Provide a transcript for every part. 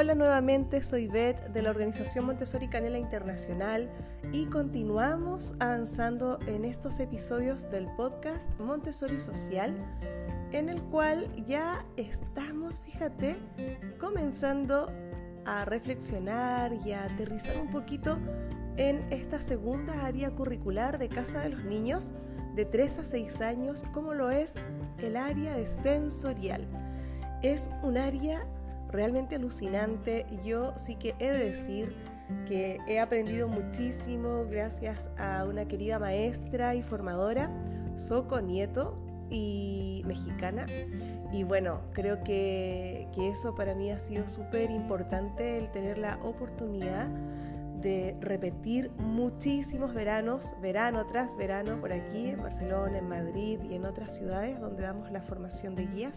Hola nuevamente, soy Beth de la organización Montessori Canela Internacional y continuamos avanzando en estos episodios del podcast Montessori Social, en el cual ya estamos, fíjate, comenzando a reflexionar y a aterrizar un poquito en esta segunda área curricular de Casa de los Niños de 3 a 6 años, como lo es el área de sensorial. Es un área realmente alucinante. Yo sí que he de decir que he aprendido muchísimo gracias a una querida maestra y formadora, Soco Nieto, y mexicana. Y bueno, creo que, que eso para mí ha sido súper importante, el tener la oportunidad de repetir muchísimos veranos, verano tras verano, por aquí en Barcelona, en Madrid y en otras ciudades donde damos la formación de guías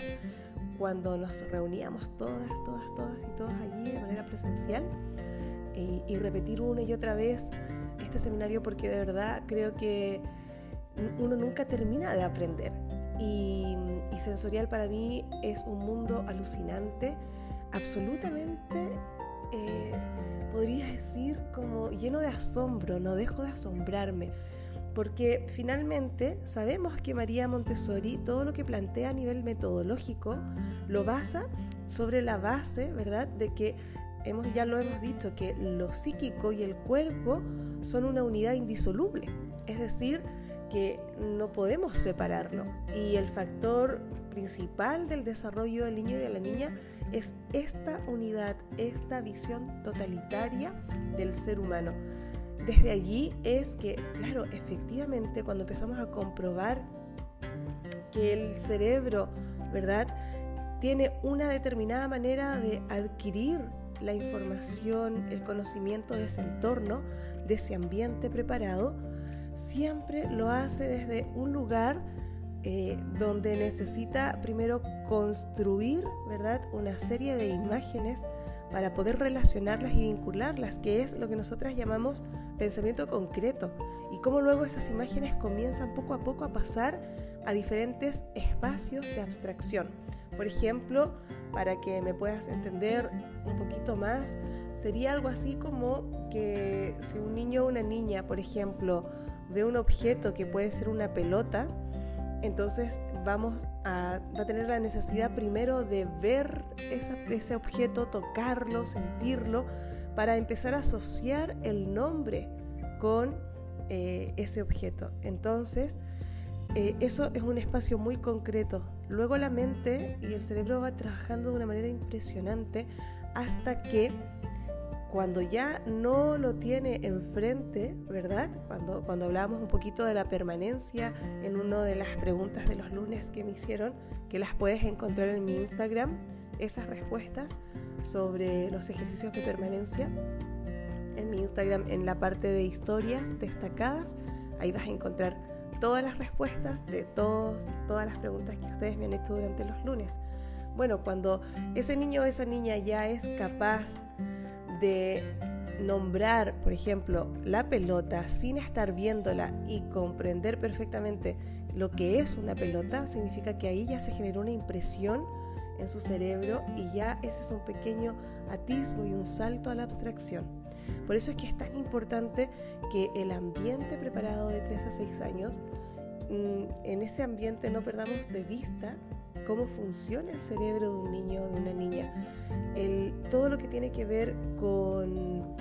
cuando nos reuníamos todas, todas, todas y todos allí de manera presencial y, repetir una y otra vez este seminario porque de verdad creo que uno nunca termina de aprender. Y, sensorial para mí es un mundo alucinante, absolutamente, eh, podría decir, como lleno de asombro, no dejo de asombrarme porque finalmente sabemos que María Montessori todo lo que plantea a nivel metodológico lo basa sobre la base, ¿verdad?, de que hemos ya lo hemos dicho que lo psíquico y el cuerpo son una unidad indisoluble, es decir, que no podemos separarlo. Y el factor principal del desarrollo del niño y de la niña es esta unidad, esta visión totalitaria del ser humano desde allí es que, claro, efectivamente cuando empezamos a comprobar que el cerebro, ¿verdad? Tiene una determinada manera de adquirir la información, el conocimiento de ese entorno, de ese ambiente preparado, siempre lo hace desde un lugar eh, donde necesita primero construir, ¿verdad? Una serie de imágenes para poder relacionarlas y vincularlas, que es lo que nosotras llamamos pensamiento concreto, y cómo luego esas imágenes comienzan poco a poco a pasar a diferentes espacios de abstracción. Por ejemplo, para que me puedas entender un poquito más, sería algo así como que si un niño o una niña, por ejemplo, ve un objeto que puede ser una pelota, entonces vamos a, va a tener la necesidad primero de ver ese objeto, tocarlo, sentirlo, para empezar a asociar el nombre con eh, ese objeto. Entonces, eh, eso es un espacio muy concreto. Luego la mente y el cerebro va trabajando de una manera impresionante hasta que cuando ya no lo tiene enfrente, ¿verdad? Cuando, cuando hablábamos un poquito de la permanencia en una de las preguntas de los lunes que me hicieron, que las puedes encontrar en mi Instagram, esas respuestas sobre los ejercicios de permanencia, en mi Instagram, en la parte de historias destacadas, ahí vas a encontrar todas las respuestas de todos, todas las preguntas que ustedes me han hecho durante los lunes. Bueno, cuando ese niño o esa niña ya es capaz de nombrar, por ejemplo, la pelota sin estar viéndola y comprender perfectamente lo que es una pelota, significa que ahí ya se generó una impresión en su cerebro y ya ese es un pequeño atisbo y un salto a la abstracción. Por eso es que es tan importante que el ambiente preparado de 3 a 6 años, mm, en ese ambiente no perdamos de vista cómo funciona el cerebro de un niño o de una niña. Todo lo que tiene que ver con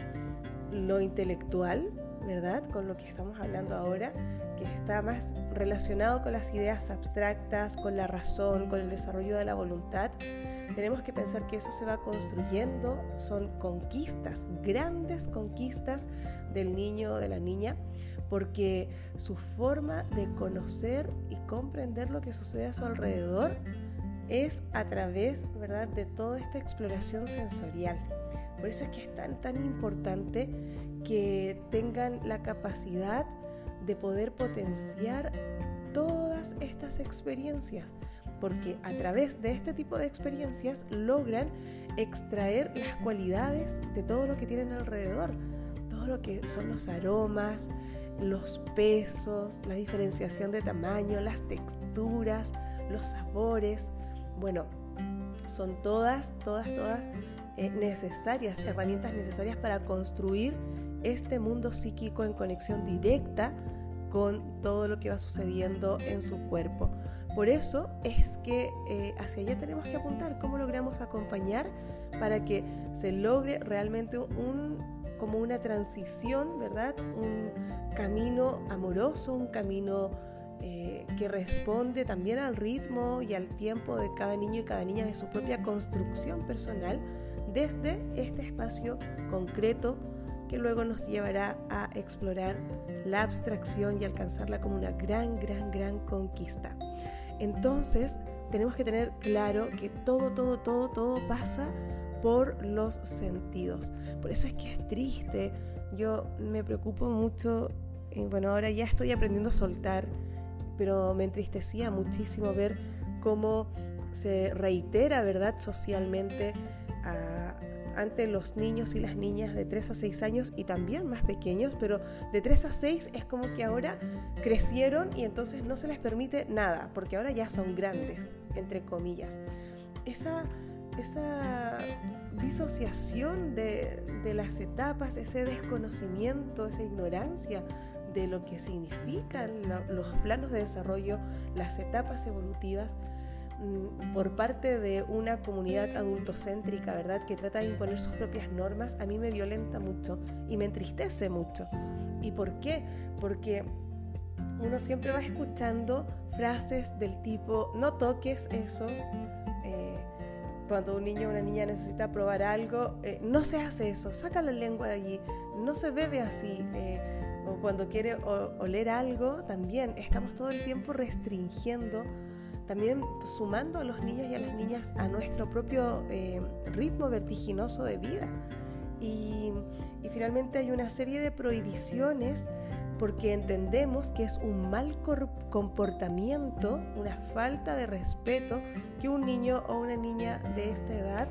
lo intelectual, ¿verdad? Con lo que estamos hablando ahora, que está más relacionado con las ideas abstractas, con la razón, con el desarrollo de la voluntad. Tenemos que pensar que eso se va construyendo, son conquistas, grandes conquistas del niño o de la niña, porque su forma de conocer y comprender lo que sucede a su alrededor es a través, ¿verdad?, de toda esta exploración sensorial. Por eso es que es tan, tan importante que tengan la capacidad de poder potenciar todas estas experiencias, porque a través de este tipo de experiencias logran extraer las cualidades de todo lo que tienen alrededor, todo lo que son los aromas, los pesos, la diferenciación de tamaño, las texturas, los sabores. Bueno, son todas, todas, todas eh, necesarias, herramientas necesarias para construir este mundo psíquico en conexión directa con todo lo que va sucediendo en su cuerpo. Por eso es que eh, hacia allá tenemos que apuntar, cómo logramos acompañar para que se logre realmente un, como una transición, ¿verdad? Un camino amoroso, un camino eh, que responde también al ritmo y al tiempo de cada niño y cada niña de su propia construcción personal desde este espacio concreto que luego nos llevará a explorar la abstracción y alcanzarla como una gran, gran, gran conquista. Entonces, tenemos que tener claro que todo, todo, todo, todo pasa por los sentidos. Por eso es que es triste. Yo me preocupo mucho, bueno, ahora ya estoy aprendiendo a soltar, pero me entristecía muchísimo ver cómo se reitera, ¿verdad?, socialmente ante los niños y las niñas de 3 a 6 años y también más pequeños, pero de 3 a 6 es como que ahora crecieron y entonces no se les permite nada, porque ahora ya son grandes, entre comillas. Esa, esa disociación de, de las etapas, ese desconocimiento, esa ignorancia de lo que significan los planos de desarrollo, las etapas evolutivas, Mm, por parte de una comunidad adultocéntrica, ¿verdad? Que trata de imponer sus propias normas, a mí me violenta mucho y me entristece mucho. ¿Y por qué? Porque uno siempre va escuchando frases del tipo, no toques eso. Cuando un niño o una niña necesita probar algo, eh, no se hace eso, saca la lengua de allí, no se bebe así. Eh, o cuando quiere oler algo, también estamos todo el tiempo restringiendo también sumando a los niños y a las niñas a nuestro propio eh, ritmo vertiginoso de vida. Y, finalmente hay una serie de prohibiciones porque entendemos que es un mal comportamiento, una falta de respeto que un niño o una niña de esta edad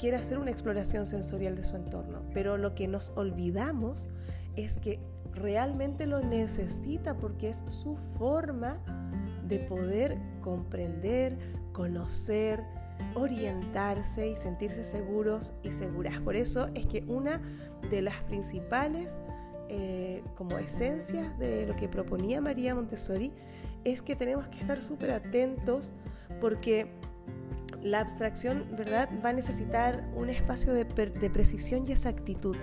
quiera hacer una exploración sensorial de su entorno. Pero lo que nos olvidamos es que realmente lo necesita porque es su forma de poder comprender, conocer, orientarse y sentirse seguros y seguras. Por eso es que una de las principales eh, como esencias de lo que proponía María Montessori es que tenemos que estar súper atentos porque la abstracción, ¿verdad?, va a necesitar un espacio de, precisión y exactitud.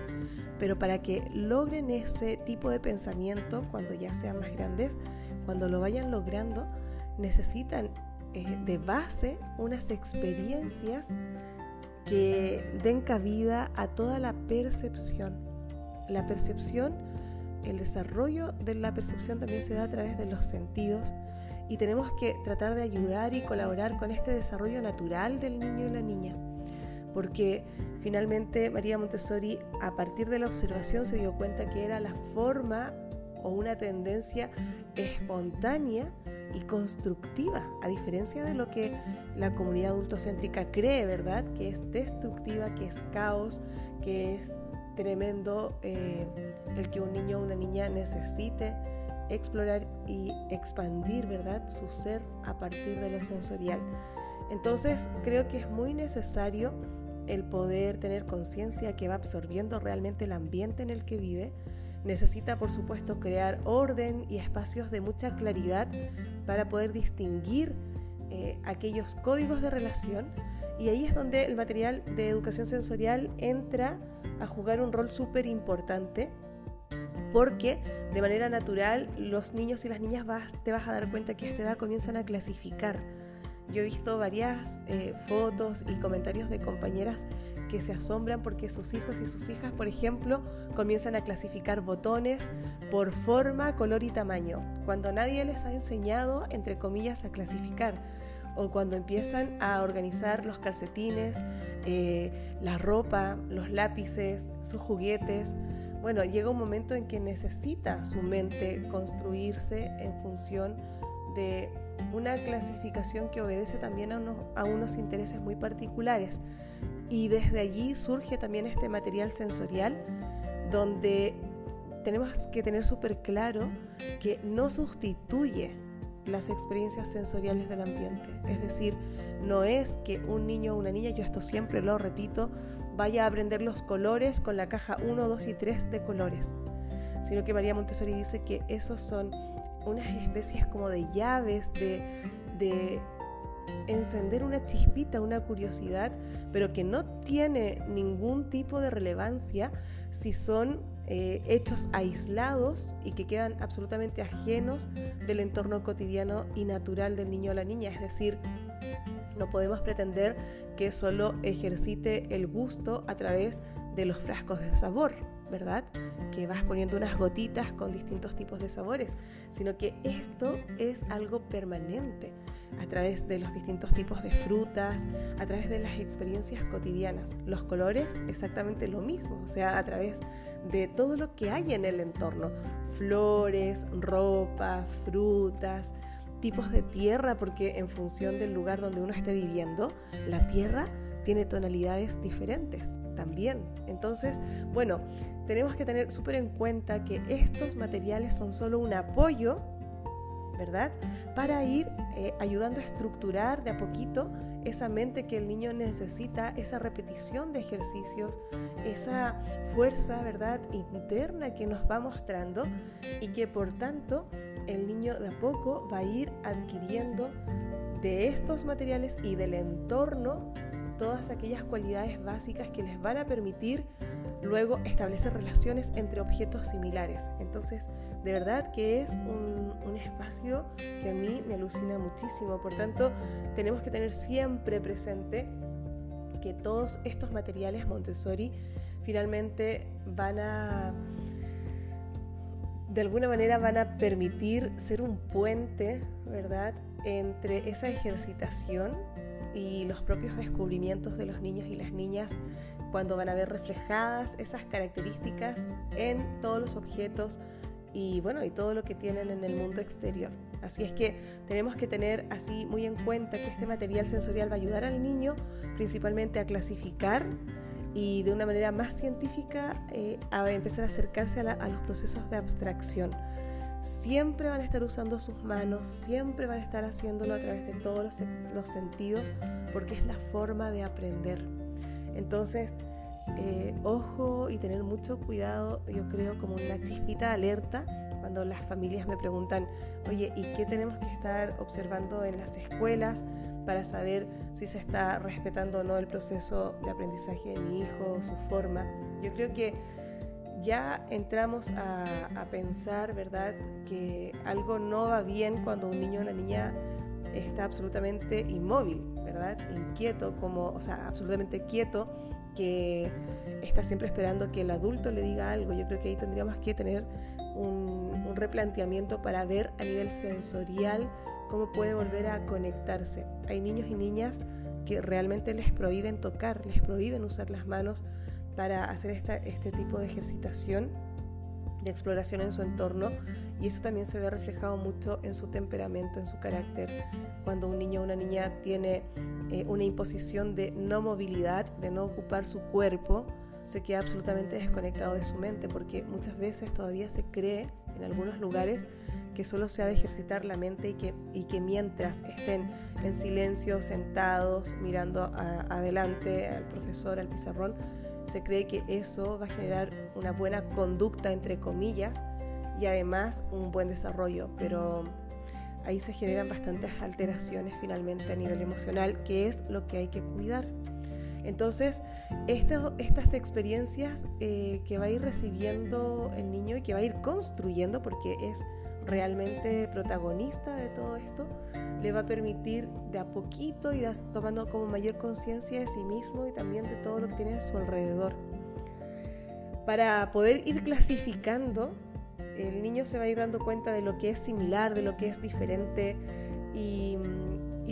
Pero para que logren ese tipo de pensamiento cuando ya sean más grandes, cuando lo vayan logrando, necesitan eh, de base unas experiencias que den cabida a toda la percepción. La percepción, el desarrollo de la percepción también se da a través de los sentidos y tenemos que tratar de ayudar y colaborar con este desarrollo natural del niño y la niña. Porque finalmente María Montessori a partir de la observación se dio cuenta que era la forma o una tendencia espontánea y constructiva, a diferencia de lo que la comunidad adultocéntrica cree, ¿verdad? Que es destructiva, que es caos, que es tremendo eh, el que un niño o una niña necesite explorar y expandir, ¿verdad? Su ser a partir de lo sensorial. Entonces, creo que es muy necesario el poder tener conciencia que va absorbiendo realmente el ambiente en el que vive, Necesita, por supuesto, crear orden y espacios de mucha claridad para poder distinguir eh, aquellos códigos de relación. Y ahí es donde el material de educación sensorial entra a jugar un rol súper importante porque de manera natural los niños y las niñas te vas a dar cuenta que a esta edad comienzan a clasificar. Yo he visto varias eh, fotos y comentarios de compañeras que se asombran porque sus hijos y sus hijas, por ejemplo, comienzan a clasificar botones por forma, color y tamaño, cuando nadie les ha enseñado, entre comillas, a clasificar o cuando empiezan a organizar los calcetines, eh, la ropa, los lápices, sus juguetes. Bueno, llega un momento en que necesita su mente construirse en función de una clasificación que obedece también a unos, a unos intereses muy particulares. Y desde allí surge también este material sensorial donde tenemos que tener súper claro que no sustituye las experiencias sensoriales del ambiente. Es decir, no es que un niño o una niña, yo esto siempre lo repito, vaya a aprender los colores con la caja 1, 2 y 3 de colores, sino que María Montessori dice que esos son unas especies como de llaves, de, de encender una chispita, una curiosidad, pero que no tiene ningún tipo de relevancia si son eh, hechos aislados y que quedan absolutamente ajenos del entorno cotidiano y natural del niño o la niña. Es decir, no podemos pretender que solo ejercite el gusto a través de los frascos de sabor, ¿verdad? Que vas poniendo unas gotitas con distintos tipos de sabores, sino que esto es algo permanente a través de los distintos tipos de frutas, a través de las experiencias cotidianas. Los colores, exactamente lo mismo, o sea, a través de todo lo que hay en el entorno, flores, ropa, frutas, tipos de tierra, porque en función del lugar donde uno esté viviendo, la tierra tiene tonalidades diferentes también. Entonces, bueno, tenemos que tener súper en cuenta que estos materiales son solo un apoyo ¿verdad? Para ir eh, ayudando a estructurar de a poquito esa mente que el niño necesita, esa repetición de ejercicios, esa fuerza, ¿verdad?, interna que nos va mostrando y que por tanto el niño de a poco va a ir adquiriendo de estos materiales y del entorno todas aquellas cualidades básicas que les van a permitir luego establecer relaciones entre objetos similares. Entonces, de verdad que es un, espacio que a mí me alucina muchísimo. Por tanto, tenemos que tener siempre presente que todos estos materiales Montessori finalmente van a, de alguna manera van a permitir ser un puente, ¿verdad?, entre esa ejercitación y los propios descubrimientos de los niños y las niñas cuando van a ver reflejadas esas características en todos los objetos y bueno, y todo lo que tienen en el mundo exterior. Así es que tenemos que tener así muy en cuenta que este material sensorial va a ayudar al niño principalmente a clasificar y de una manera más científica eh, a empezar a acercarse a, los procesos de abstracción. Siempre van a estar usando sus manos, siempre van a estar haciéndolo a través de todos los sentidos porque es la forma de aprender. Entonces, eh, ojo y tener mucho cuidado, yo creo, como una chispita alerta cuando las familias me preguntan, oye, ¿y qué tenemos que estar observando en las escuelas para saber si se está respetando o no el proceso de aprendizaje de mi hijo, su forma? Yo creo que ya entramos a, a pensar, ¿verdad?, que algo no va bien cuando un niño o una niña está absolutamente inmóvil, ¿verdad? Inquieto, como, o sea, absolutamente quieto, que está siempre esperando que el adulto le diga algo. Yo creo que ahí tendríamos que tener un, un replanteamiento para ver a nivel sensorial cómo puede volver a conectarse. Hay niños y niñas que realmente les prohíben tocar, les prohíben usar las manos para hacer esta, este tipo de ejercitación de exploración en su entorno y eso también se ve reflejado mucho en su temperamento, en su carácter. Cuando un niño o una niña tiene eh, una imposición de no movilidad, de no ocupar su cuerpo, se queda absolutamente desconectado de su mente porque muchas veces todavía se cree en algunos lugares que solo se ha de ejercitar la mente y que, y que mientras estén en silencio, sentados, mirando adelante al profesor, al pizarrón, se cree que eso va a generar una buena conducta, entre comillas, y además un buen desarrollo, pero ahí se generan bastantes alteraciones finalmente a nivel emocional, que es lo que hay que cuidar. Entonces, estas experiencias eh, que va a ir recibiendo el niño y que va a ir construyendo, porque es realmente protagonista de todo esto, le va a permitir de a poquito ir tomando como mayor conciencia de sí mismo y también de todo lo que tiene a su alrededor. Para poder ir clasificando, el niño se va a ir dando cuenta de lo que es similar, de lo que es diferente y,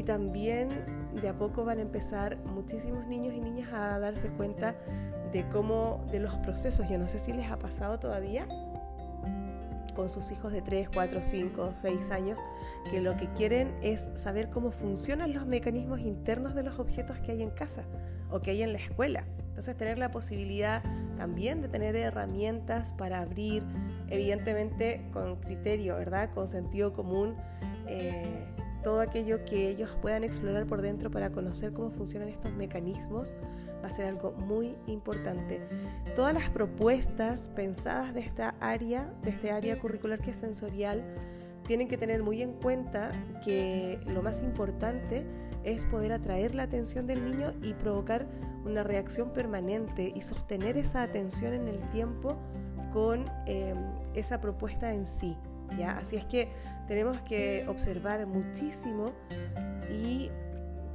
también de a poco van a empezar muchísimos niños y niñas a darse cuenta de cómo, de los procesos. Yo no sé si les ha pasado todavía, con sus hijos de 3, 4, 5, 6 años, que lo que quieren es saber cómo funcionan los mecanismos internos de los objetos que hay en casa o que hay en la escuela. Entonces tener la posibilidad también de tener herramientas para abrir, evidentemente con criterio, ¿verdad? Con sentido común, eh, todo aquello que ellos puedan explorar por dentro para conocer cómo funcionan estos mecanismos va a ser algo muy importante. Todas las propuestas pensadas de esta área, de este área curricular que es sensorial, tienen que tener muy en cuenta que lo más importante es poder atraer la atención del niño y provocar una reacción permanente y sostener esa atención en el tiempo con eh, esa propuesta en sí. ¿ya? Así es que tenemos que observar muchísimo y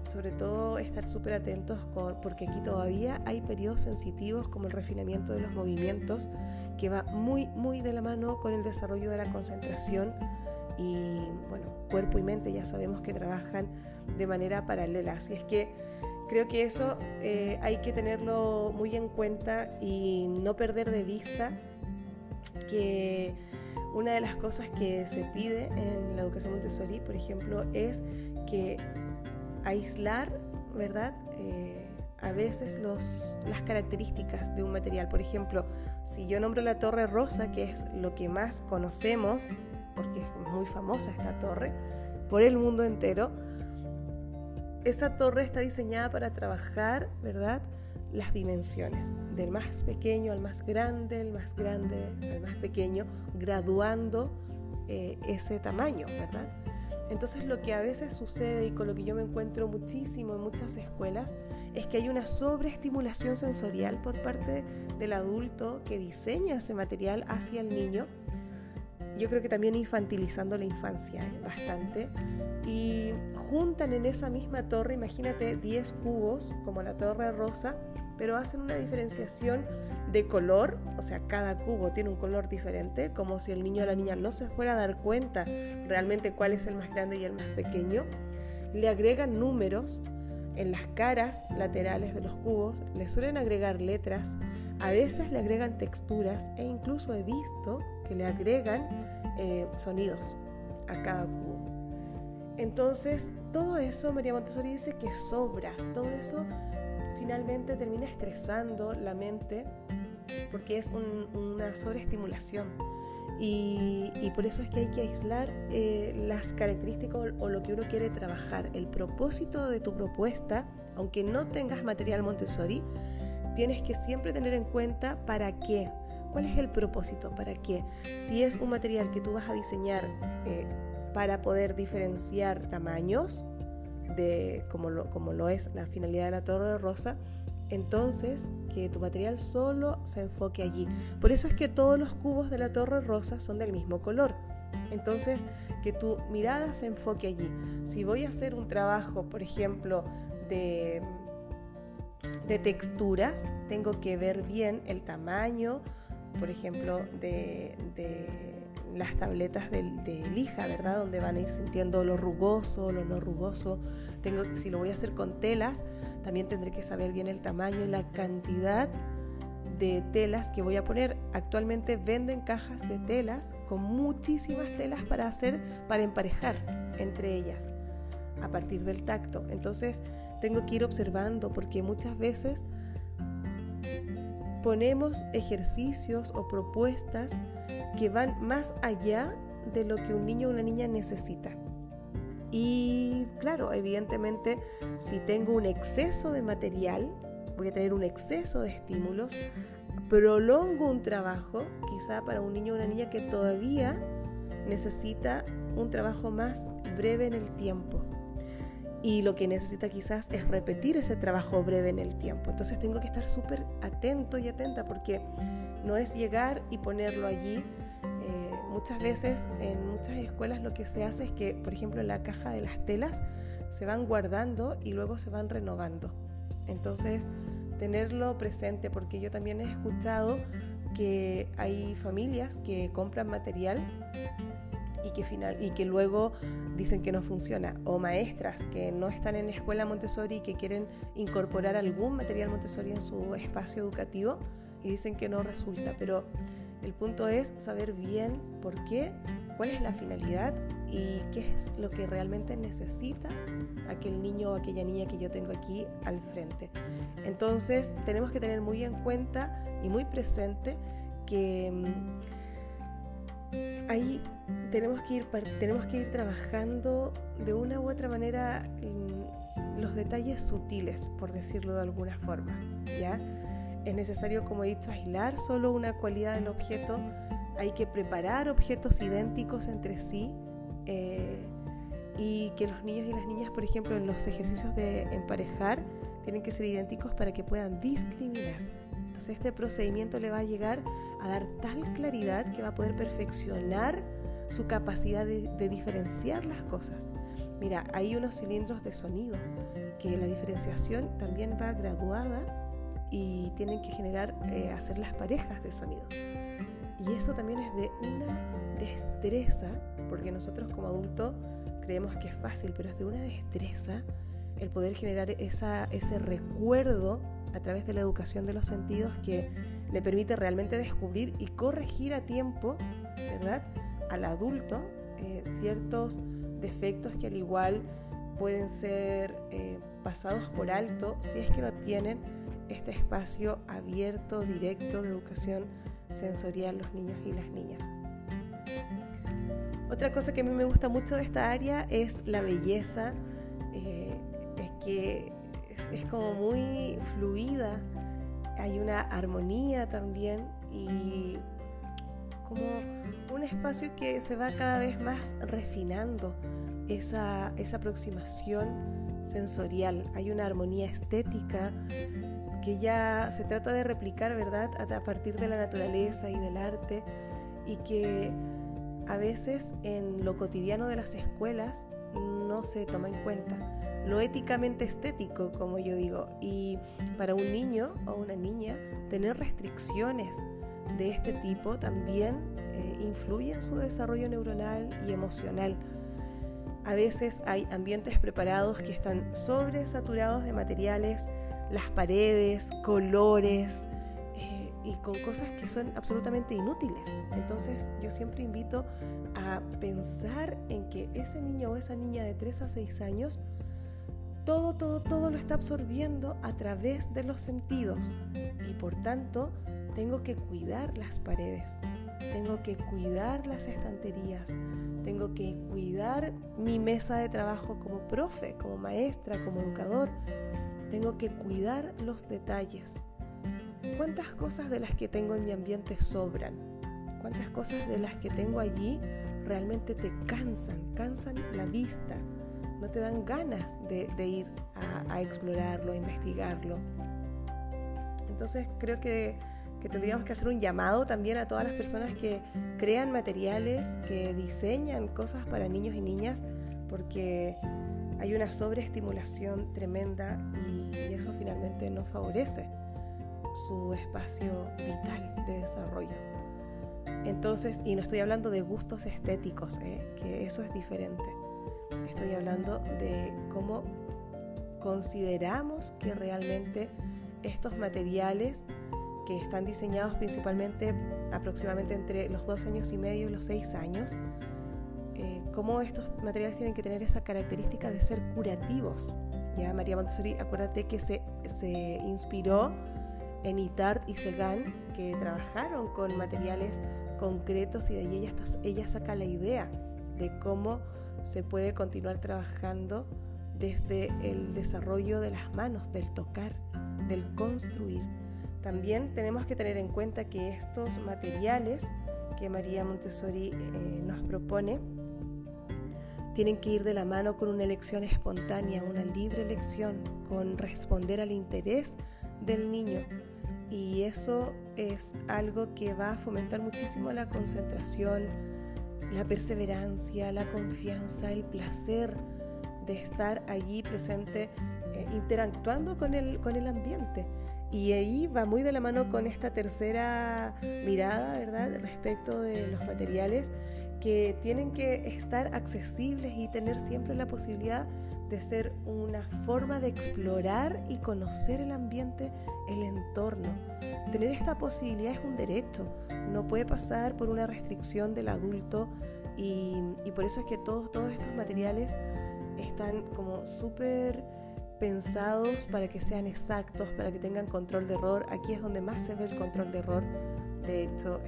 sobre todo estar súper atentos con, porque aquí todavía hay periodos sensitivos como el refinamiento de los movimientos que va muy muy de la mano con el desarrollo de la concentración y bueno, cuerpo y mente ya sabemos que trabajan de manera paralela, así es que creo que eso eh, hay que tenerlo muy en cuenta y no perder de vista que una de las cosas que se pide en la educación Montessori, por ejemplo, es que aislar, ¿verdad? Eh, a veces los, las características de un material. Por ejemplo, si yo nombro la torre rosa, que es lo que más conocemos, porque es muy famosa esta torre, por el mundo entero, esa torre está diseñada para trabajar, ¿verdad? Las dimensiones, del más pequeño al más grande, el más grande al más pequeño, graduando eh, ese tamaño, ¿verdad? Entonces lo que a veces sucede y con lo que yo me encuentro muchísimo en muchas escuelas es que hay una sobreestimulación sensorial por parte del adulto que diseña ese material hacia el niño. Yo creo que también infantilizando la infancia ¿eh? bastante. Y juntan en esa misma torre, imagínate 10 cubos como la torre rosa, pero hacen una diferenciación de color, o sea, cada cubo tiene un color diferente, como si el niño o la niña no se fuera a dar cuenta realmente cuál es el más grande y el más pequeño. Le agregan números en las caras laterales de los cubos, le suelen agregar letras, a veces le agregan texturas e incluso he visto que le agregan eh, sonidos a cada cubo. Entonces, todo eso, María Montessori dice que sobra, todo eso finalmente termina estresando la mente porque es una sobreestimulación. Y, por eso es que hay que aislar eh, las características o, lo que uno quiere trabajar. El propósito de tu propuesta, aunque no tengas material Montessori, tienes que siempre tener en cuenta para qué. ¿Cuál es el propósito? ¿Para qué? Si es un material que tú vas a diseñar eh, para poder diferenciar tamaños, de como lo, como lo es la finalidad de la torre rosa, entonces que tu material solo se enfoque allí. Por eso es que todos los cubos de la torre rosa son del mismo color. Entonces, que tu mirada se enfoque allí. Si voy a hacer un trabajo, por ejemplo, de, de texturas, tengo que ver bien el tamaño, por ejemplo, de las tabletas de, lija, ¿verdad? Donde van a ir sintiendo lo rugoso, lo no rugoso. Tengo, si lo voy a hacer con telas, también tendré que saber bien el tamaño y la cantidad de telas que voy a poner. Actualmente venden cajas de telas con muchísimas telas para hacer, para emparejar entre ellas a partir del tacto. Entonces tengo que ir observando porque muchas veces ponemos ejercicios o propuestas que van más allá de lo que un niño o una niña necesita. Y claro, evidentemente, si tengo un exceso de material, voy a tener un exceso de estímulos, prolongo un trabajo, quizá para un niño o una niña que todavía necesita un trabajo más breve en el tiempo. Y lo que necesita quizás es repetir ese trabajo breve en el tiempo. Entonces tengo que estar súper atento y atenta porque no es llegar y ponerlo allí muchas veces en muchas escuelas lo que se hace es que, por ejemplo, en la caja de las telas se van guardando y luego se van renovando. Entonces, tenerlo presente, porque yo también he escuchado que hay familias que compran material y que, final, y que luego dicen que no funciona, o maestras que no están en escuela Montessori y que quieren incorporar algún material Montessori en su espacio educativo y dicen que no resulta, pero el punto es saber bien por qué, cuál es la finalidad y qué es lo que realmente necesita aquel niño o aquella niña que yo tengo aquí al frente. Entonces tenemos que tener muy en cuenta y muy presente que mm, hay tenemos que ir, tenemos que ir trabajando de una u otra manera los detalles sutiles, por decirlo de alguna forma, ¿ya? Es necesario, como he dicho, aislar solo una cualidad del objeto, hay que preparar objetos idénticos entre sí eh, y que los niños y las niñas, por ejemplo, en los ejercicios de emparejar, tienen que ser idénticos para que puedan discriminar. Este procedimiento le va a llegar a dar tal claridad que va a poder perfeccionar su capacidad de, diferenciar las cosas. Mira, hay unos cilindros de sonido que la diferenciación también va graduada y tienen que generar, eh, hacer las parejas de sonido. Y eso también es de una destreza, porque nosotros como adultos creemos que es fácil, pero es de una destreza el poder generar esa, ese recuerdo a través de la educación de los sentidos que le permite realmente descubrir y corregir a tiempo, ¿verdad? Al adulto eh, ciertos defectos que al igual pueden ser eh, pasados por alto si es que no tienen este espacio abierto, directo de educación sensorial los niños y las niñas. Otra cosa que a mí me gusta mucho de esta área es la belleza, eh, es que es, como muy fluida, hay una armonía también y como un espacio que se va cada vez más refinando esa, esa aproximación sensorial. Hay una armonía estética que ya se trata de replicar, ¿verdad?, a partir de la naturaleza y del arte y que a veces en lo cotidiano de las escuelas no se toma en cuenta lo éticamente estético, como yo digo. Y para un niño o una niña, tener restricciones de este tipo también eh, influye en su desarrollo neuronal y emocional. A veces hay ambientes preparados que están sobresaturados de materiales, las paredes, colores eh, y con cosas que son absolutamente inútiles. Entonces yo siempre invito a pensar en que ese niño o esa niña de 3 a 6 años todo, todo, todo lo está absorbiendo a través de los sentidos y por tanto tengo que cuidar las paredes, tengo que cuidar las estanterías, tengo que cuidar mi mesa de trabajo como profe, como maestra, como educador, tengo que cuidar los detalles. ¿Cuántas cosas de las que tengo en mi ambiente sobran? ¿Cuántas cosas de las que tengo allí realmente te cansan, cansan la vista? No te dan ganas de, ir a, explorarlo, a investigarlo. Entonces creo que, tendríamos que hacer un llamado también a todas las personas que crean materiales, que diseñan cosas para niños y niñas, porque hay una sobreestimulación tremenda y eso finalmente no favorece su espacio vital de desarrollo. Entonces, y no estoy hablando de gustos estéticos, ¿eh? que eso es diferente. Estoy hablando de cómo consideramos que realmente estos materiales que están diseñados principalmente aproximadamente entre los dos años y medio y los seis años, eh, cómo estos materiales tienen que tener esa característica de ser curativos. Ya María Montessori, acuérdate que se, se inspiró en Itard y Segan, que trabajaron con materiales concretos y de ahí ella, ella saca la idea de cómo se puede continuar trabajando desde el desarrollo de las manos, del tocar, del construir. También tenemos que tener en cuenta que estos materiales que María Montessori eh, nos propone tienen que ir de la mano con una elección espontánea, una libre elección, con responder al interés del niño. Y eso es algo que va a fomentar muchísimo la concentración, la perseverancia, la confianza, el placer de estar allí presente, eh, interactuando con el, con el ambiente. Y ahí va muy de la mano con esta tercera mirada, ¿verdad?, respecto de los materiales que tienen que estar accesibles y tener siempre la posibilidad de ser una forma de explorar y conocer el ambiente, el entorno. Tener esta posibilidad es un derecho, no puede pasar por una restricción del adulto y, por eso es que todos, todos estos materiales están como súper pensados para que sean exactos, para que tengan control de error. Aquí es donde más se ve el control de error. de hecho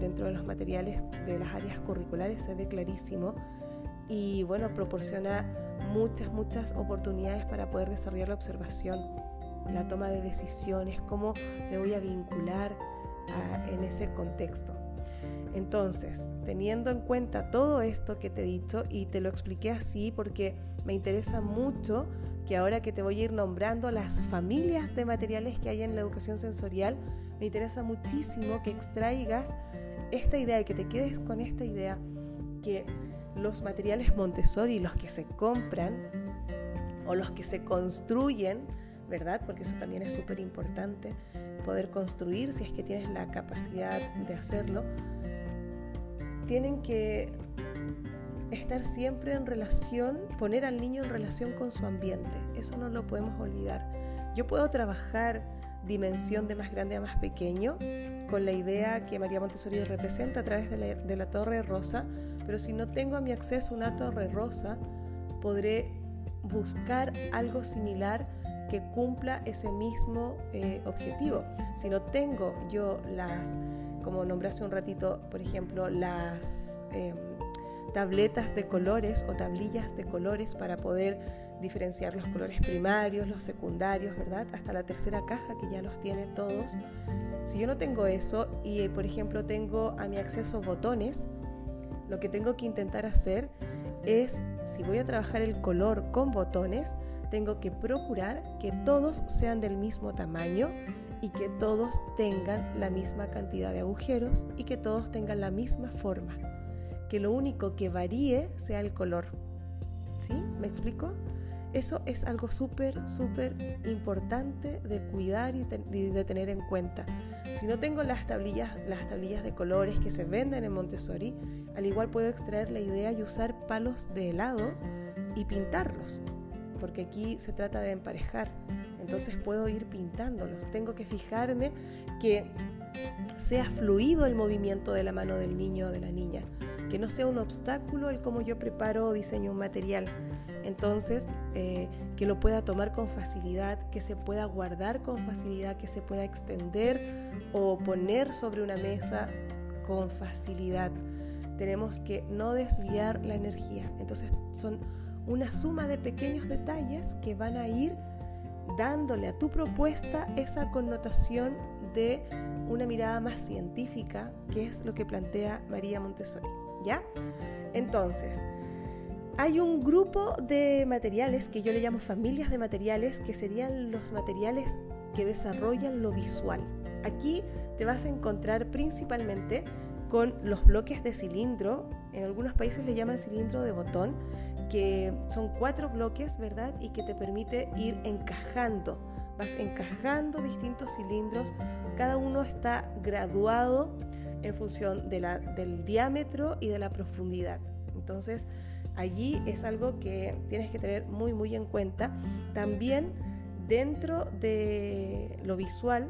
dentro de los materiales de las áreas curriculares se ve clarísimo y bueno, proporciona muchas, muchas oportunidades para poder desarrollar la observación, la toma de decisiones, cómo me voy a vincular en ese contexto. Entonces, teniendo en cuenta todo esto que te he dicho y te lo expliqué así porque me interesa mucho que ahora que te voy a ir nombrando las familias de materiales que hay en la educación sensorial, me interesa muchísimo que extraigas esta idea y que te quedes con esta idea que los materiales Montessori, los que se compran o los que se construyen, ¿verdad? Porque eso también es súper importante, poder construir si es que tienes la capacidad de hacerlo, tienen que estar siempre en relación, poner al niño en relación con su ambiente. Eso no lo podemos olvidar. Yo puedo trabajar dimensión de más grande a más pequeño con la idea que María Montessori representa a través de la, torre rosa, pero si no tengo a mi acceso una torre rosa, podré buscar algo similar que cumpla ese mismo eh, objetivo. Si no tengo yo las, como nombré hace un ratito, por ejemplo, las em, tabletas de colores o tablillas de colores para poder diferenciar los colores primarios, los secundarios, ¿verdad? Hasta la tercera caja que ya los tiene todos. Si yo no tengo eso y, por ejemplo, tengo a mi acceso botones, lo que tengo que intentar hacer es, si voy a trabajar el color con botones, tengo que procurar que todos sean del mismo tamaño y que todos tengan la misma cantidad de agujeros y que todos tengan la misma forma que lo único que varíe sea el color. ¿Sí? ¿Me explico? Eso es algo súper, súper importante de cuidar y, de tener en cuenta. Si no tengo las tablillas, las tablillas de colores que se venden en Montessori, al igual puedo extraer la idea y usar palos de helado y pintarlos, porque aquí se trata de emparejar. Entonces puedo ir pintándolos. Tengo que fijarme que sea fluido el movimiento de la mano del niño o de la niña que no sea un obstáculo el cómo yo preparo o diseño un material. Entonces, eh, que lo pueda tomar con facilidad, que se pueda guardar con facilidad, que se pueda extender o poner sobre una mesa con facilidad. Tenemos que no desviar la energía. Entonces, son una suma de pequeños detalles que van a ir dándole a tu propuesta esa connotación de una mirada más científica, que es lo que plantea María Montessori. ¿ya? Entonces, hay un grupo de materiales que yo le llamo familias de materiales, que serían los materiales que desarrollan lo visual. Aquí te vas a encontrar principalmente con los bloques de cilindro, en algunos países le llaman cilindro de botón, que son cuatro bloques, ¿verdad? Y que te permite ir encajando. Vas encajando distintos cilindros, cada uno está graduado en función del diámetro y de la profundidad. Entonces, allí es algo que tienes que tener muy, muy en cuenta. También dentro de lo visual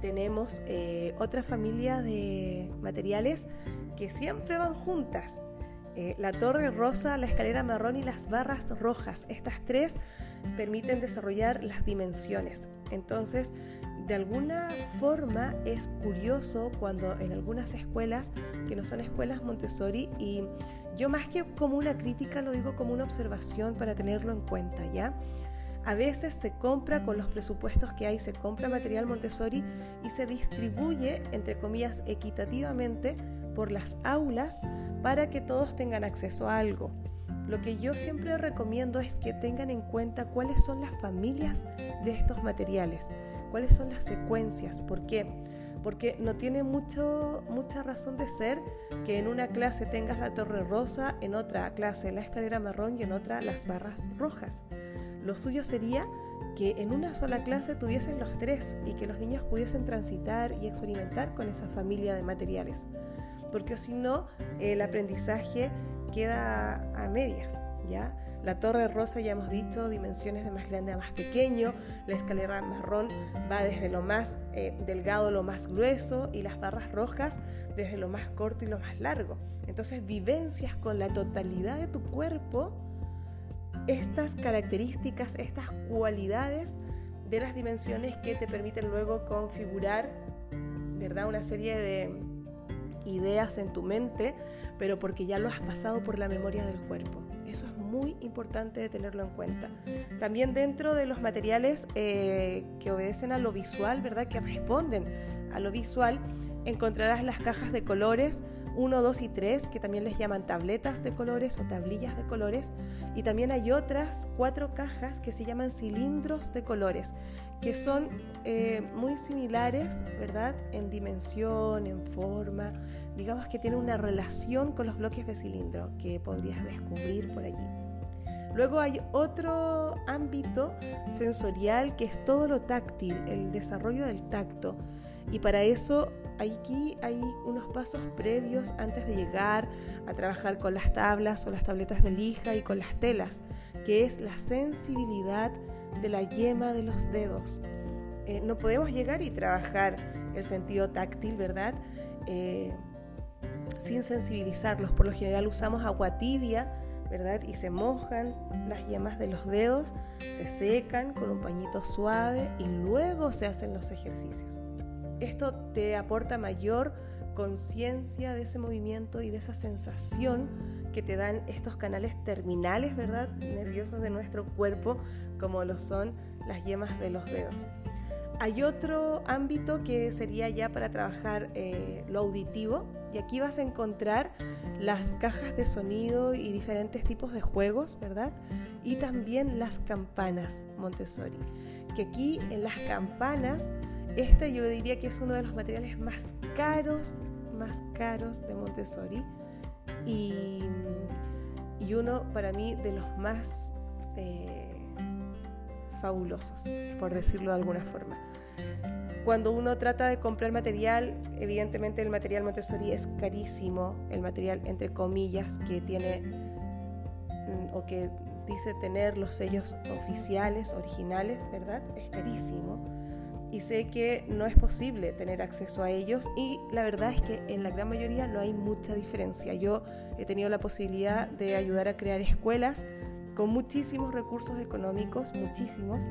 tenemos eh, otra familia de materiales que siempre van juntas. Eh, la torre rosa, la escalera marrón y las barras rojas. Estas tres permiten desarrollar las dimensiones. Entonces, de alguna forma es curioso cuando en algunas escuelas, que no son escuelas Montessori, y yo más que como una crítica lo digo como una observación para tenerlo en cuenta, ¿ya? A veces se compra con los presupuestos que hay, se compra material Montessori y se distribuye, entre comillas, equitativamente por las aulas para que todos tengan acceso a algo. Lo que yo siempre recomiendo es que tengan en cuenta cuáles son las familias de estos materiales cuáles son las secuencias, ¿por qué? Porque no tiene mucho, mucha razón de ser que en una clase tengas la torre rosa, en otra clase la escalera marrón y en otra las barras rojas. Lo suyo sería que en una sola clase tuviesen los tres y que los niños pudiesen transitar y experimentar con esa familia de materiales. Porque si no, el aprendizaje queda a medias, ¿ya? La torre rosa ya hemos dicho, dimensiones de más grande a más pequeño. La escalera marrón va desde lo más eh, delgado a lo más grueso y las barras rojas desde lo más corto y lo más largo. Entonces vivencias con la totalidad de tu cuerpo estas características, estas cualidades de las dimensiones que te permiten luego configurar ¿verdad? Una serie de ideas en tu mente, pero porque ya lo has pasado por la memoria del cuerpo. Eso es muy importante de tenerlo en cuenta. También dentro de los materiales eh, que obedecen a lo visual, ¿verdad? Que responden a lo visual, encontrarás las cajas de colores 1, 2 y 3, que también les llaman tabletas de colores o tablillas de colores. Y también hay otras cuatro cajas que se llaman cilindros de colores, que son eh, muy similares, ¿verdad? En dimensión, en forma. Digamos que tienen una relación con los bloques de cilindro que podrías descubrir por allí. Luego hay otro ámbito sensorial que es todo lo táctil, el desarrollo del tacto. Y para eso aquí hay unos pasos previos antes de llegar a trabajar con las tablas o las tabletas de lija y con las telas, que es la sensibilidad de la yema de los dedos. Eh, no podemos llegar y trabajar el sentido táctil, ¿verdad? Eh, sin sensibilizarlos. Por lo general usamos agua tibia, ¿verdad? Y se mojan las yemas de los dedos, se secan con un pañito suave y luego se hacen los ejercicios. Esto te aporta mayor conciencia de ese movimiento y de esa sensación que te dan estos canales terminales, ¿verdad? Nerviosos de nuestro cuerpo, como lo son las yemas de los dedos. Hay otro ámbito que sería ya para trabajar eh, lo auditivo y aquí vas a encontrar las cajas de sonido y diferentes tipos de juegos, ¿verdad? Y también las campanas Montessori, que aquí en las campanas este yo diría que es uno de los materiales más caros, más caros de Montessori y, uno para mí de los más eh, fabulosos, por decirlo de alguna forma. Cuando uno trata de comprar material, evidentemente el material Montessori es carísimo, el material entre comillas que tiene mm, o que dice tener los sellos oficiales, originales, ¿verdad? Es carísimo y sé que no es posible tener acceso a ellos y la verdad es que en la gran mayoría no hay mucha diferencia. Yo he tenido la posibilidad de ayudar a crear escuelas con muchísimos recursos económicos, muchísimos,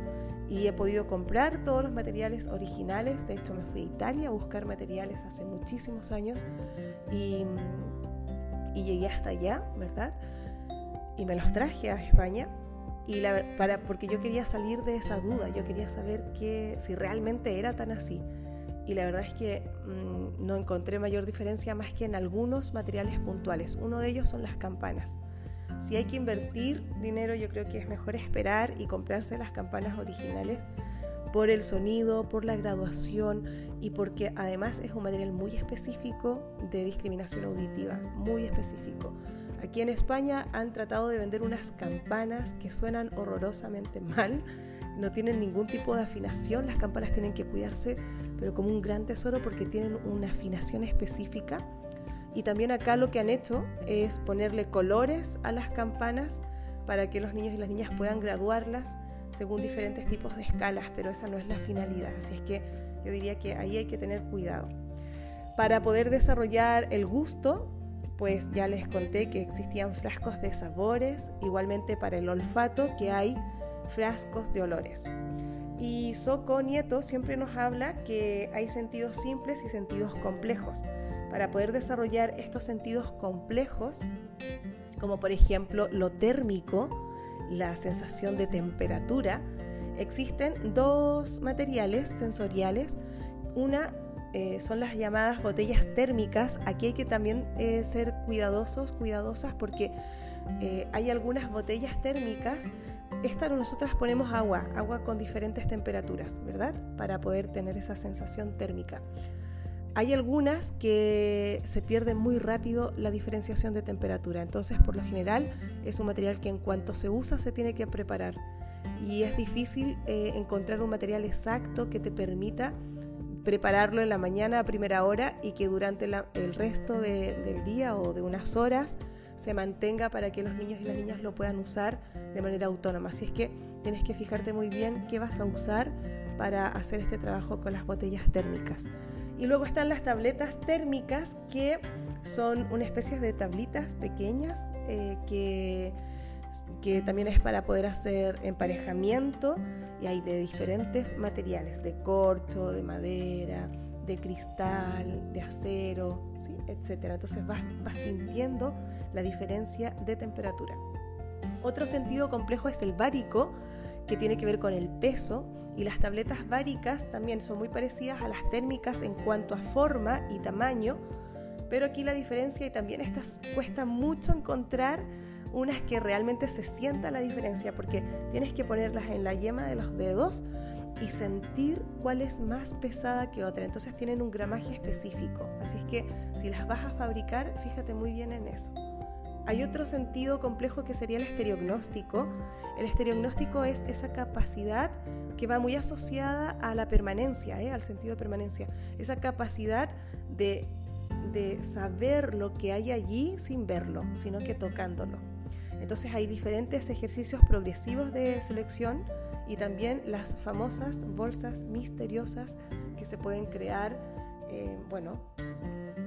y he podido comprar todos los materiales originales. De hecho, me fui a Italia a buscar materiales hace muchísimos años y, y llegué hasta allá, ¿verdad? Y me los traje a España y la, para, porque yo quería salir de esa duda, yo quería saber que, si realmente era tan así. Y la verdad es que mm, no encontré mayor diferencia más que en algunos materiales puntuales. Uno de ellos son las campanas. Si hay que invertir dinero, yo creo que es mejor esperar y comprarse las campanas originales por el sonido, por la graduación y porque además es un material muy específico de discriminación auditiva, muy específico. Aquí en España han tratado de vender unas campanas que suenan horrorosamente mal, no tienen ningún tipo de afinación, las campanas tienen que cuidarse, pero como un gran tesoro porque tienen una afinación específica. Y también acá lo que han hecho es ponerle colores a las campanas para que los niños y las niñas puedan graduarlas según diferentes tipos de escalas, pero esa no es la finalidad, así es que yo diría que ahí hay que tener cuidado. Para poder desarrollar el gusto, pues ya les conté que existían frascos de sabores, igualmente para el olfato que hay frascos de olores. Y Soco Nieto siempre nos habla que hay sentidos simples y sentidos complejos. Para poder desarrollar estos sentidos complejos, como por ejemplo lo térmico, la sensación de temperatura, existen dos materiales sensoriales. Una eh, son las llamadas botellas térmicas. Aquí hay que también eh, ser cuidadosos, cuidadosas, porque eh, hay algunas botellas térmicas. Esta nosotras ponemos agua, agua con diferentes temperaturas, ¿verdad? Para poder tener esa sensación térmica. Hay algunas que se pierden muy rápido la diferenciación de temperatura, entonces por lo general es un material que en cuanto se usa se tiene que preparar y es difícil encontrar un material exacto que te permita prepararlo en la mañana a primera hora y que durante el resto del día o de unas horas se mantenga para que los niños y las niñas lo puedan usar de manera autónoma. Así es que tienes que fijarte muy bien qué vas a usar para hacer este trabajo con las botellas térmicas. Y luego están las tabletas térmicas que son una especie de tablitas pequeñas eh, que que también es para poder hacer emparejamiento y hay de diferentes materiales, de corcho, de madera, de cristal, de acero, ¿sí? etc. Entonces vas, vas sintiendo la diferencia de temperatura. Otro sentido complejo es el bárico, que tiene que ver con el peso, y las tabletas báricas también son muy parecidas a las térmicas en cuanto a forma y tamaño, pero aquí la diferencia y también estas cuesta mucho encontrar unas que realmente se sienta la diferencia porque tienes que ponerlas en la yema de los dedos y sentir cuál es más pesada que otra. Entonces tienen un gramaje específico. Así es que si las vas a fabricar, fíjate muy bien en eso. Hay otro sentido complejo que sería el estereognóstico. El estereognóstico es esa capacidad que va muy asociada a la permanencia, ¿eh? al sentido de permanencia. Esa capacidad de, de saber lo que hay allí sin verlo, sino que tocándolo. Entonces hay diferentes ejercicios progresivos de selección y también las famosas bolsas misteriosas que se pueden crear, eh, bueno,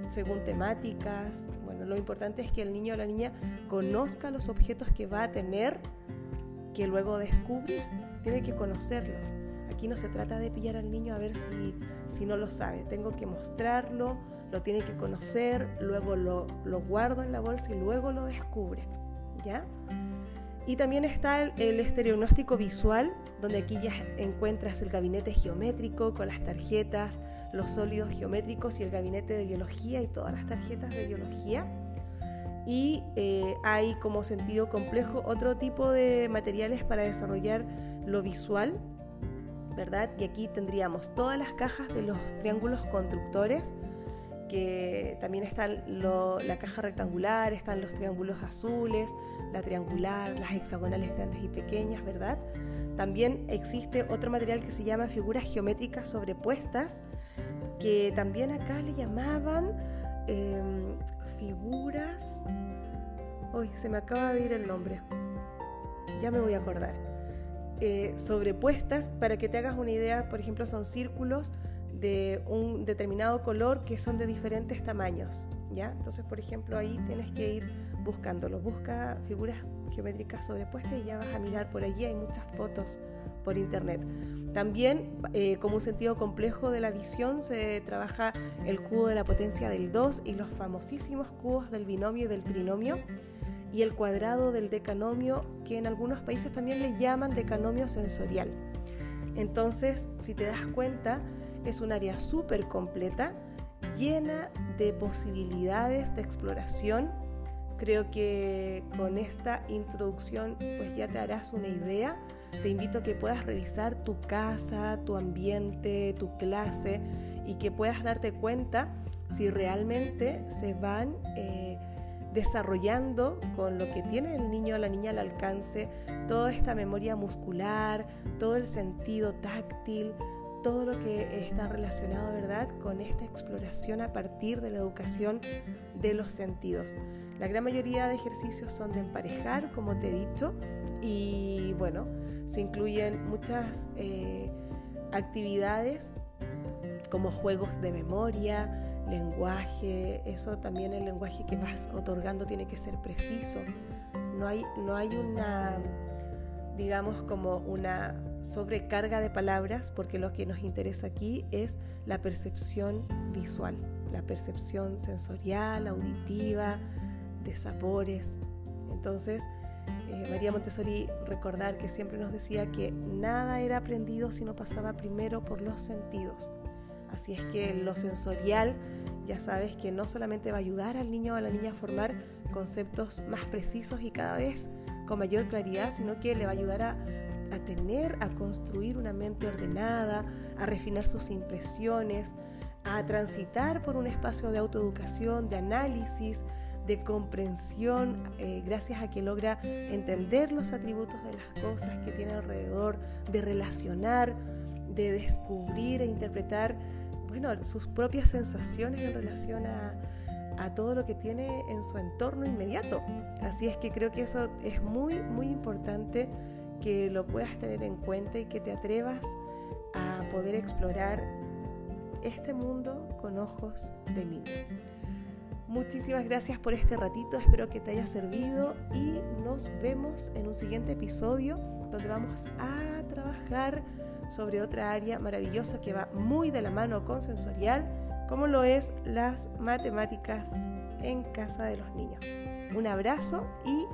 según temáticas. Bueno, lo importante es que el niño o la niña conozca los objetos que va a tener que luego descubrir. Tiene que conocerlos. Aquí no se trata de pillar al niño a ver si, si no lo sabe. Tengo que mostrarlo, lo tiene que conocer, luego lo, lo guardo en la bolsa y luego lo descubre. Y también está el, el estereognóstico visual, donde aquí ya encuentras el gabinete geométrico con las tarjetas, los sólidos geométricos y el gabinete de biología y todas las tarjetas de biología. Y eh, hay como sentido complejo otro tipo de materiales para desarrollar lo visual, ¿verdad? Y aquí tendríamos todas las cajas de los triángulos constructores, que también están la caja rectangular, están los triángulos azules, la triangular, las hexagonales grandes y pequeñas, ¿verdad? También existe otro material que se llama figuras geométricas sobrepuestas, que también acá le llamaban em, figuras... Uy, se me acaba de ir el nombre. Ya me voy a acordar. Eh, sobrepuestas, para que te hagas una idea, por ejemplo, son círculos de un determinado color que son de diferentes tamaños, ¿ya? Entonces, por ejemplo, ahí tienes que ir buscándolo. Busca figuras geométricas sobrepuestas y ya vas a mirar por allí, hay muchas fotos por internet. También, eh, como un sentido complejo de la visión, se trabaja el cubo de la potencia del 2 y los famosísimos cubos del binomio y del trinomio y el cuadrado del decanomio, que en algunos países también le llaman decanomio sensorial. Entonces, si te das cuenta, es un área súper completa, llena de posibilidades de exploración. Creo que con esta introducción pues ya te harás una idea. Te invito a que puedas revisar tu casa, tu ambiente, tu clase y que puedas darte cuenta si realmente se van eh, desarrollando con lo que tiene el niño o la niña al alcance toda esta memoria muscular, todo el sentido táctil, todo lo que está relacionado, ¿verdad?, con esta exploración a partir de la educación de los sentidos. La gran mayoría de ejercicios son de emparejar, como te he dicho, y bueno, se incluyen muchas eh, actividades como juegos de memoria, lenguaje, eso también el lenguaje que vas otorgando tiene que ser preciso. No hay, no hay una, digamos, como una sobrecarga de palabras, porque lo que nos interesa aquí es la percepción visual, la percepción sensorial, auditiva, de sabores. Entonces, eh, María Montessori recordar que siempre nos decía que nada era aprendido si no pasaba primero por los sentidos. Así es que lo sensorial, ya sabes que no solamente va a ayudar al niño o a la niña a formar conceptos más precisos y cada vez con mayor claridad, sino que le va a ayudar a a tener, a construir una mente ordenada, a refinar sus impresiones, a transitar por un espacio de autoeducación, de análisis, de comprensión, eh, gracias a que logra entender los atributos de las cosas que tiene alrededor, de relacionar, de descubrir e interpretar bueno, sus propias sensaciones en relación a, a todo lo que tiene en su entorno inmediato. Así es que creo que eso es muy, muy importante que lo puedas tener en cuenta y que te atrevas a poder explorar este mundo con ojos de niño. Muchísimas gracias por este ratito, espero que te haya servido y nos vemos en un siguiente episodio donde vamos a trabajar sobre otra área maravillosa que va muy de la mano con sensorial, como lo es las matemáticas en casa de los niños. Un abrazo y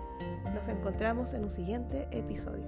nos encontramos en un siguiente episodio.